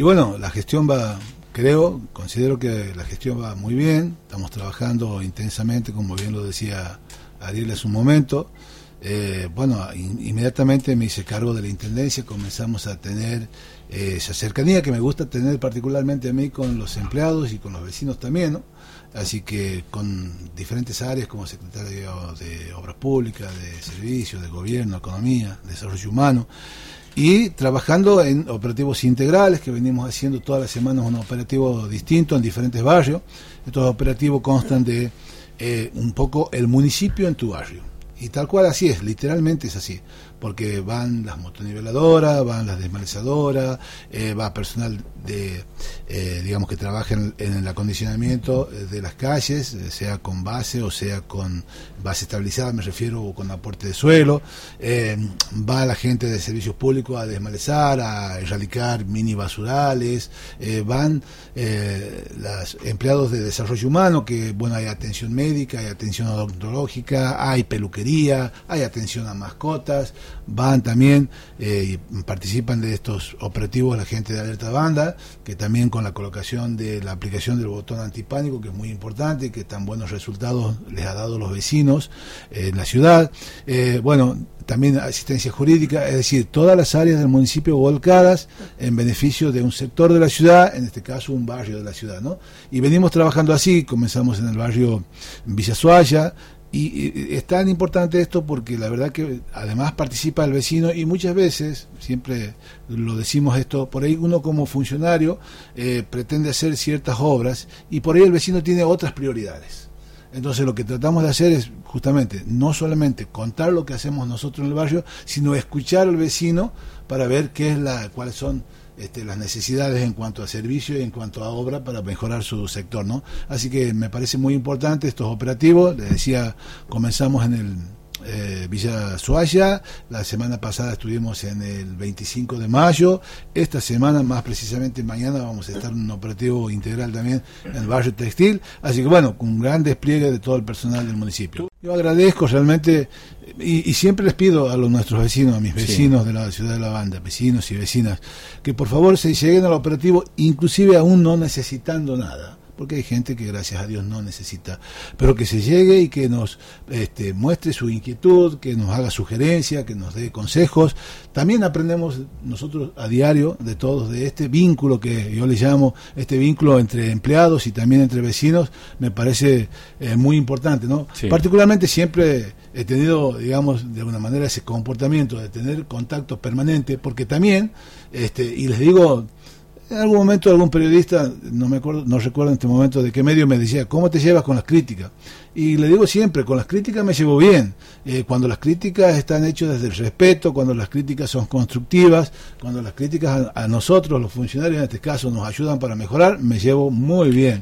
Y bueno, la gestión va, creo, considero que la gestión va muy bien, estamos trabajando intensamente, como bien lo decía Ariel hace un momento. Eh, bueno, inmediatamente me hice cargo de la intendencia, comenzamos a tener eh, esa cercanía que me gusta tener particularmente a mí con los empleados y con los vecinos también, ¿no? Así que con diferentes áreas como secretario de Obras Públicas, de Servicios, de Gobierno, Economía, Desarrollo Humano, y trabajando en operativos integrales que venimos haciendo todas las semanas un operativo distinto en diferentes barrios. Estos operativos constan de eh, un poco el municipio en tu barrio. Y tal cual así es, literalmente es así. Porque van las motoniveladoras, van las desmalezadoras, eh, va personal de, eh, digamos, que trabaja en, el acondicionamiento de las calles, eh, sea con base o sea con base estabilizada, me refiero, o con aporte de suelo, va la gente de servicios públicos a desmalezar, a erradicar mini basurales, van los empleados de desarrollo humano, que, bueno, hay atención médica, hay atención odontológica, hay peluquería, hay atención a mascotas, van también eh, y participan de estos operativos la gente de Alerta Banda, que también con la colocación de la aplicación del botón antipánico, que es muy importante, que tan buenos resultados les ha dado los vecinos eh, en la ciudad. Eh, bueno, también asistencia jurídica, es decir, todas las áreas del municipio volcadas en beneficio de un sector de la ciudad, en este caso un barrio de la ciudad, ¿no? Y venimos trabajando así, comenzamos en el barrio Villa Suaya, y, es tan importante esto porque la verdad que además participa el vecino y muchas veces, siempre lo decimos esto, por ahí uno como funcionario eh, pretende hacer ciertas obras y por ahí el vecino tiene otras prioridades. Entonces lo que tratamos de hacer es justamente no solamente contar lo que hacemos nosotros en el barrio, sino escuchar al vecino para ver qué es la, cuáles son este, las necesidades en cuanto a servicio y en cuanto a obra para mejorar su sector, ¿no? Así que me parece muy importante estos operativos. Les decía, comenzamos en el eh, Villa Suaya, la semana pasada estuvimos en el 25 de mayo, esta semana, más precisamente mañana, vamos a estar en un operativo integral también en el barrio textil, así que bueno, con un gran despliegue de todo el personal del municipio. Yo agradezco realmente y, siempre les pido a los nuestros vecinos, a mis vecinos de la ciudad de La Banda, vecinos y vecinas, que por favor se lleguen al operativo, inclusive aún no necesitando nada porque hay gente que gracias a Dios no necesita, pero que se llegue y que nos este, muestre su inquietud, que nos haga sugerencias, que nos dé consejos. También aprendemos nosotros a diario de todos, de este vínculo que yo le llamo, este vínculo entre empleados y también entre vecinos, me parece eh, muy importante, ¿no? Particularmente siempre he tenido, digamos, de alguna manera ese comportamiento de tener contacto permanente, porque también, este, y les digo, en algún momento algún periodista, no me acuerdo, no recuerdo en este momento de qué medio me decía, ¿cómo te llevas con las críticas? Y le digo siempre, con las críticas me llevo bien. Eh, cuando las críticas están hechas desde el respeto, cuando las críticas son constructivas, cuando las críticas a nosotros, los funcionarios en este caso, nos ayudan para mejorar, me llevo muy bien.